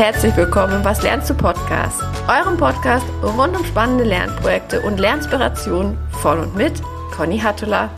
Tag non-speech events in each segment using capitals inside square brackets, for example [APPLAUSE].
herzlich willkommen im Was lernst du Podcast, eurem Podcast rund um spannende Lernprojekte und Lernspirationen von und mit Conny Hattula.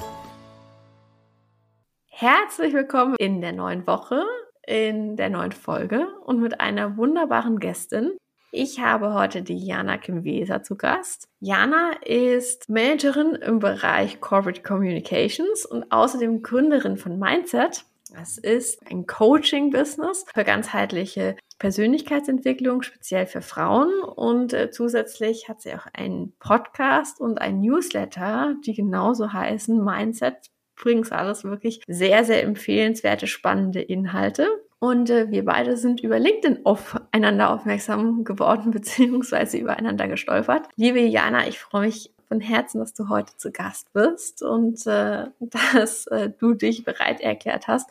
Herzlich willkommen in der neuen Woche, in der neuen Folge und mit einer wunderbaren Gästin. Ich habe heute die Jana Kim Weser zu Gast. Jana ist Managerin im Bereich Corporate Communications und außerdem Gründerin von Mindset. Das ist ein Coaching-Business für ganzheitliche Persönlichkeitsentwicklung, speziell für Frauen. Und äh, zusätzlich hat sie auch einen Podcast und ein Newsletter, die genauso heißen Mindset. Übrigens alles wirklich sehr, sehr empfehlenswerte, spannende Inhalte. Und äh, wir beide sind über LinkedIn aufeinander aufmerksam geworden, [LAUGHS] beziehungsweise übereinander gestolpert. Liebe Jana, ich freue mich von Herzen, dass du heute zu Gast bist und äh, [LAUGHS] dass äh, du dich bereit erklärt hast,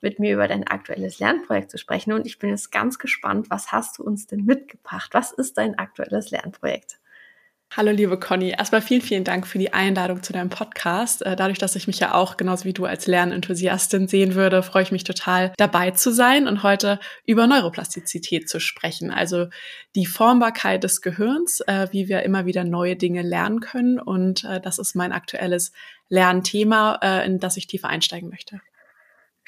mit mir über dein aktuelles Lernprojekt zu sprechen. Und ich bin jetzt ganz gespannt, was hast du uns denn mitgebracht? Was ist dein aktuelles Lernprojekt? Hallo liebe Conny, erstmal vielen, vielen Dank für die Einladung zu deinem Podcast. Äh, dadurch, dass ich mich ja auch genauso wie du als Lernenthusiastin sehen würde, freue ich mich total dabei zu sein und heute über Neuroplastizität zu sprechen. Also die Formbarkeit des Gehirns, äh, wie wir immer wieder neue Dinge lernen können. Und äh, das ist mein aktuelles Lernthema, in das ich tiefer einsteigen möchte.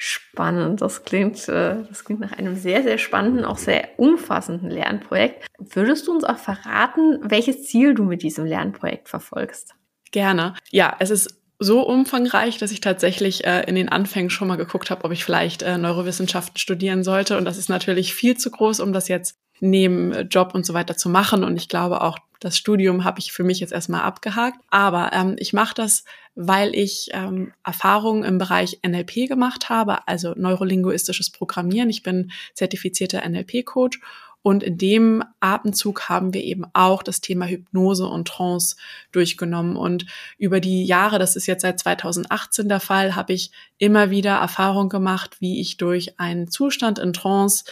Spannend. Das klingt, äh, das klingt nach einem sehr, sehr spannenden, auch sehr umfassenden Lernprojekt. Würdest du uns auch verraten, welches Ziel du mit diesem Lernprojekt verfolgst? Gerne. Ja, es ist so umfangreich, dass ich tatsächlich äh, in den Anfängen schon mal geguckt habe, ob ich vielleicht äh, Neurowissenschaften studieren sollte. Und das ist natürlich viel zu groß, um das jetzt neben Job und so weiter zu machen. Und ich glaube auch, das Studium habe ich für mich jetzt erstmal abgehakt. Aber ähm, ich mache das, weil ich ähm, Erfahrungen im Bereich NLP gemacht habe, also neurolinguistisches Programmieren. Ich bin zertifizierter NLP-Coach und in dem Atemzug haben wir eben auch das Thema Hypnose und Trance durchgenommen. Und über die Jahre, das ist jetzt seit 2018 der Fall, habe ich immer wieder Erfahrung gemacht, wie ich durch einen Zustand in Trance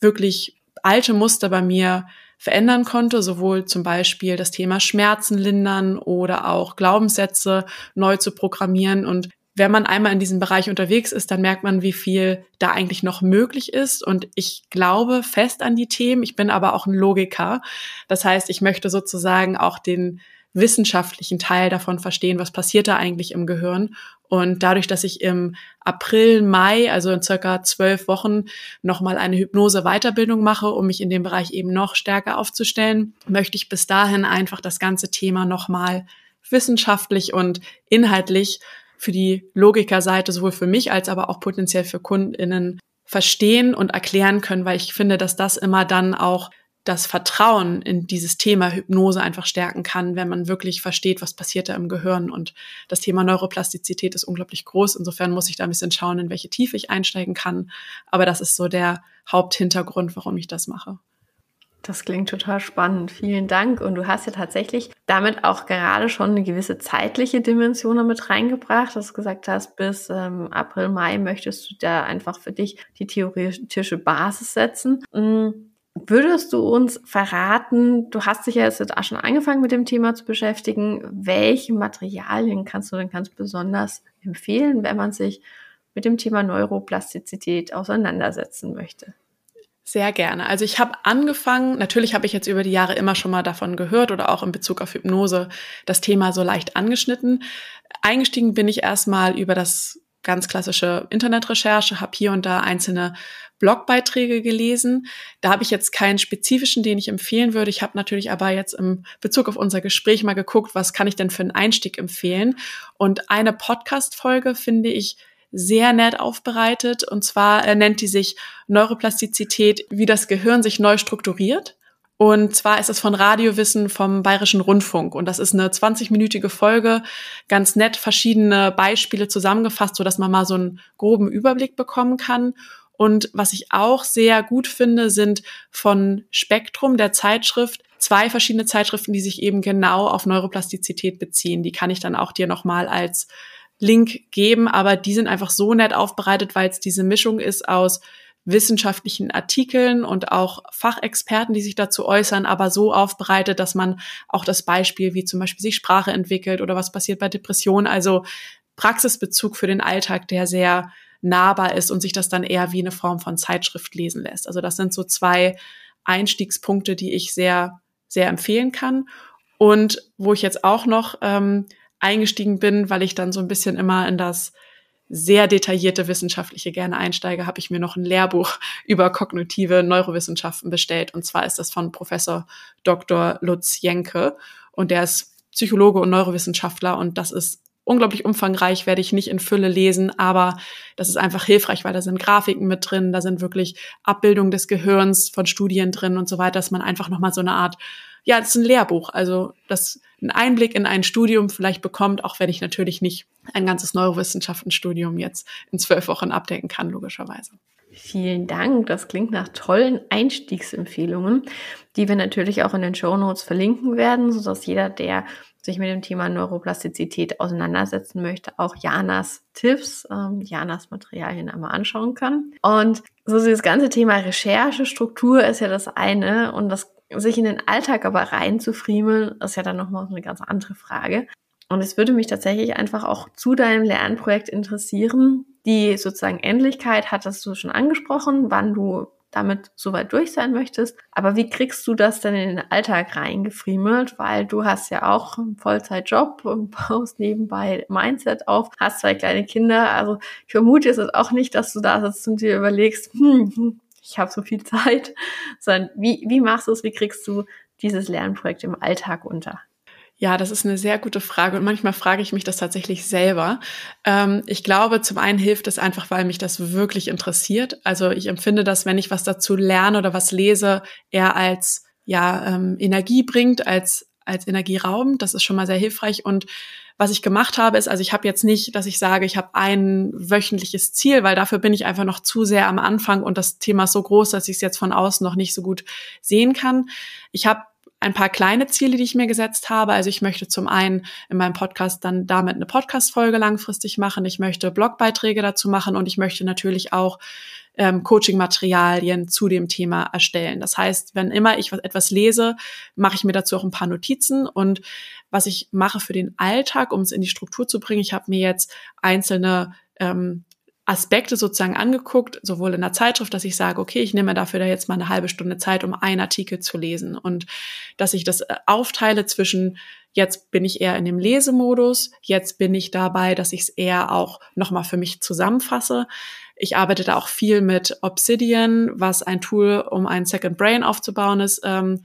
wirklich alte Muster bei mir verändern konnte, sowohl zum Beispiel das Thema Schmerzen lindern oder auch Glaubenssätze neu zu programmieren. Und wenn man einmal in diesem Bereich unterwegs ist, dann merkt man, wie viel da eigentlich noch möglich ist. Und ich glaube fest an die Themen. Ich bin aber auch ein Logiker. Das heißt, ich möchte sozusagen auch den wissenschaftlichen Teil davon verstehen, was passiert da eigentlich im Gehirn. Und dadurch, dass ich im April, Mai, also in circa zwölf Wochen, nochmal eine Hypnose-Weiterbildung mache, um mich in dem Bereich eben noch stärker aufzustellen, möchte ich bis dahin einfach das ganze Thema nochmal wissenschaftlich und inhaltlich für die Logikerseite sowohl für mich als aber auch potenziell für KundInnen verstehen und erklären können, weil ich finde, dass das immer dann auch das Vertrauen in dieses Thema Hypnose einfach stärken kann, wenn man wirklich versteht, was passiert da im Gehirn. Und das Thema Neuroplastizität ist unglaublich groß. Insofern muss ich da ein bisschen schauen, in welche Tiefe ich einsteigen kann. Aber das ist so der Haupthintergrund, warum ich das mache. Das klingt total spannend. Vielen Dank. Und du hast ja tatsächlich damit auch gerade schon eine gewisse zeitliche Dimension damit reingebracht, dass du gesagt hast, bis ähm, April, Mai möchtest du da einfach für dich die theoretische Basis setzen. Mhm Würdest du uns verraten, du hast dich ja jetzt auch schon angefangen mit dem Thema zu beschäftigen, welche Materialien kannst du denn ganz besonders empfehlen, wenn man sich mit dem Thema Neuroplastizität auseinandersetzen möchte? Sehr gerne. Also ich habe angefangen, natürlich habe ich jetzt über die Jahre immer schon mal davon gehört oder auch in Bezug auf Hypnose das Thema so leicht angeschnitten. Eingestiegen bin ich erstmal über das ganz klassische Internetrecherche, habe hier und da einzelne Blogbeiträge gelesen. Da habe ich jetzt keinen spezifischen, den ich empfehlen würde. Ich habe natürlich aber jetzt im Bezug auf unser Gespräch mal geguckt, was kann ich denn für einen Einstieg empfehlen. Und eine Podcast-Folge finde ich sehr nett aufbereitet. Und zwar äh, nennt die sich Neuroplastizität, wie das Gehirn sich neu strukturiert. Und zwar ist es von Radiowissen vom Bayerischen Rundfunk. Und das ist eine 20-minütige Folge, ganz nett verschiedene Beispiele zusammengefasst, so dass man mal so einen groben Überblick bekommen kann. Und was ich auch sehr gut finde, sind von Spektrum der Zeitschrift zwei verschiedene Zeitschriften, die sich eben genau auf Neuroplastizität beziehen. Die kann ich dann auch dir nochmal als Link geben, aber die sind einfach so nett aufbereitet, weil es diese Mischung ist aus wissenschaftlichen Artikeln und auch Fachexperten, die sich dazu äußern, aber so aufbereitet, dass man auch das Beispiel, wie zum Beispiel sich Sprache entwickelt oder was passiert bei Depressionen, also Praxisbezug für den Alltag, der sehr nahbar ist und sich das dann eher wie eine Form von Zeitschrift lesen lässt. Also das sind so zwei Einstiegspunkte, die ich sehr, sehr empfehlen kann. Und wo ich jetzt auch noch ähm, eingestiegen bin, weil ich dann so ein bisschen immer in das sehr detaillierte wissenschaftliche gerne einsteige, habe ich mir noch ein Lehrbuch [LAUGHS] über kognitive Neurowissenschaften bestellt. Und zwar ist das von Professor Dr. Lutz Jenke. Und der ist Psychologe und Neurowissenschaftler. Und das ist unglaublich umfangreich, werde ich nicht in Fülle lesen, aber das ist einfach hilfreich, weil da sind Grafiken mit drin, da sind wirklich Abbildungen des Gehirns von Studien drin und so weiter, dass man einfach nochmal so eine Art, ja, das ist ein Lehrbuch, also das einen Einblick in ein Studium vielleicht bekommt, auch wenn ich natürlich nicht ein ganzes Neurowissenschaftenstudium jetzt in zwölf Wochen abdecken kann, logischerweise. Vielen Dank. Das klingt nach tollen Einstiegsempfehlungen, die wir natürlich auch in den Show Notes verlinken werden, sodass jeder, der sich mit dem Thema Neuroplastizität auseinandersetzen möchte, auch Janas Tipps, ähm, Janas Materialien einmal anschauen kann. Und so das ganze Thema Recherche, Struktur ist ja das eine und das sich in den Alltag aber reinzufriemeln, ist ja dann nochmal eine ganz andere Frage. Und es würde mich tatsächlich einfach auch zu deinem Lernprojekt interessieren. Die sozusagen Endlichkeit hattest du schon angesprochen, wann du damit soweit durch sein möchtest. Aber wie kriegst du das denn in den Alltag reingefriemelt? Weil du hast ja auch einen Vollzeitjob und [LAUGHS] baust nebenbei Mindset auf, hast zwei kleine Kinder. Also ich vermute es ist auch nicht, dass du da sitzt und dir überlegst, hm, ich habe so viel [LAUGHS] Zeit, sondern wie, wie machst du es, wie kriegst du dieses Lernprojekt im Alltag unter? Ja, das ist eine sehr gute Frage und manchmal frage ich mich das tatsächlich selber. Ähm, ich glaube, zum einen hilft es einfach, weil mich das wirklich interessiert. Also ich empfinde das, wenn ich was dazu lerne oder was lese, eher als ja ähm, Energie bringt, als als Energieraum. Das ist schon mal sehr hilfreich und was ich gemacht habe, ist, also ich habe jetzt nicht, dass ich sage, ich habe ein wöchentliches Ziel, weil dafür bin ich einfach noch zu sehr am Anfang und das Thema ist so groß, dass ich es jetzt von außen noch nicht so gut sehen kann. Ich habe ein paar kleine Ziele, die ich mir gesetzt habe. Also ich möchte zum einen in meinem Podcast dann damit eine Podcast-Folge langfristig machen. Ich möchte Blogbeiträge dazu machen und ich möchte natürlich auch ähm, Coaching-Materialien zu dem Thema erstellen. Das heißt, wenn immer ich etwas lese, mache ich mir dazu auch ein paar Notizen und was ich mache für den Alltag, um es in die Struktur zu bringen. Ich habe mir jetzt einzelne ähm, Aspekte sozusagen angeguckt, sowohl in der Zeitschrift, dass ich sage, okay, ich nehme dafür da jetzt mal eine halbe Stunde Zeit, um einen Artikel zu lesen und dass ich das äh, aufteile zwischen jetzt bin ich eher in dem Lesemodus, jetzt bin ich dabei, dass ich es eher auch nochmal für mich zusammenfasse. Ich arbeite da auch viel mit Obsidian, was ein Tool, um ein Second Brain aufzubauen ist, ähm,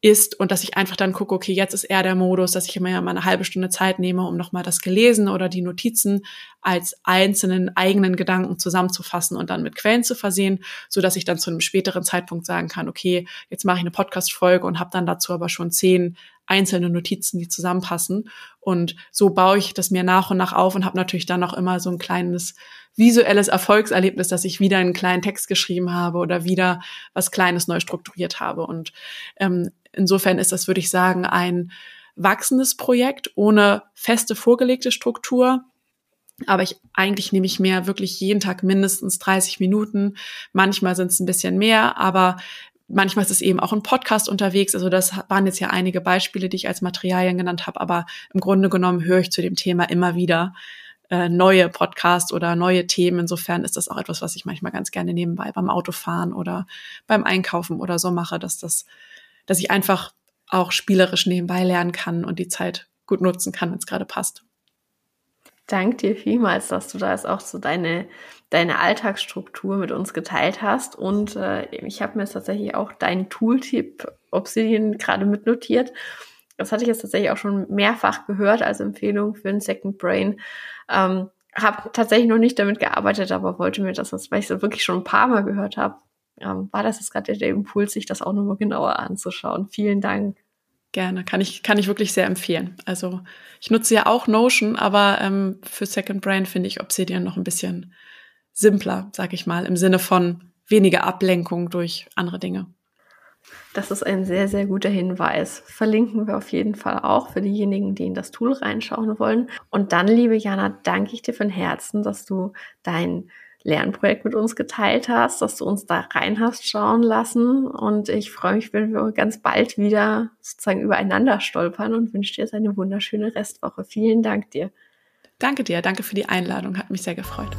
ist und dass ich einfach dann gucke, okay, jetzt ist eher der Modus, dass ich immer mal eine halbe Stunde Zeit nehme, um nochmal das Gelesen oder die Notizen als einzelnen eigenen Gedanken zusammenzufassen und dann mit Quellen zu versehen, so dass ich dann zu einem späteren Zeitpunkt sagen kann, okay, jetzt mache ich eine Podcast-Folge und habe dann dazu aber schon zehn einzelne Notizen, die zusammenpassen. Und so baue ich das mir nach und nach auf und habe natürlich dann auch immer so ein kleines visuelles Erfolgserlebnis, dass ich wieder einen kleinen Text geschrieben habe oder wieder was Kleines neu strukturiert habe. Und ähm, insofern ist das, würde ich sagen, ein wachsendes Projekt ohne feste vorgelegte Struktur. Aber ich, eigentlich nehme ich mir wirklich jeden Tag mindestens 30 Minuten. Manchmal sind es ein bisschen mehr, aber manchmal ist es eben auch ein Podcast unterwegs. Also das waren jetzt ja einige Beispiele, die ich als Materialien genannt habe. Aber im Grunde genommen höre ich zu dem Thema immer wieder äh, neue Podcasts oder neue Themen. Insofern ist das auch etwas, was ich manchmal ganz gerne nebenbei beim Autofahren oder beim Einkaufen oder so mache, dass das, dass ich einfach auch spielerisch nebenbei lernen kann und die Zeit gut nutzen kann, wenn es gerade passt. Dank dir vielmals, dass du da jetzt auch so deine, deine Alltagsstruktur mit uns geteilt hast. Und äh, ich habe mir jetzt tatsächlich auch deinen Tooltip Obsidian gerade mitnotiert. Das hatte ich jetzt tatsächlich auch schon mehrfach gehört als Empfehlung für ein Second Brain. Ähm, habe tatsächlich noch nicht damit gearbeitet, aber wollte mir das, weil ich es wirklich schon ein paar Mal gehört habe, ähm, war das jetzt gerade der Impuls, sich das auch nochmal genauer anzuschauen. Vielen Dank. Gerne, kann ich, kann ich wirklich sehr empfehlen. Also ich nutze ja auch Notion, aber ähm, für Second Brain finde ich Obsidian noch ein bisschen simpler, sag ich mal, im Sinne von weniger Ablenkung durch andere Dinge. Das ist ein sehr, sehr guter Hinweis. Verlinken wir auf jeden Fall auch für diejenigen, die in das Tool reinschauen wollen. Und dann, liebe Jana, danke ich dir von Herzen, dass du dein Lernprojekt mit uns geteilt hast, dass du uns da rein hast schauen lassen. Und ich freue mich, wenn wir ganz bald wieder sozusagen übereinander stolpern und wünsche dir jetzt eine wunderschöne Restwoche. Vielen Dank dir. Danke dir, danke für die Einladung, hat mich sehr gefreut.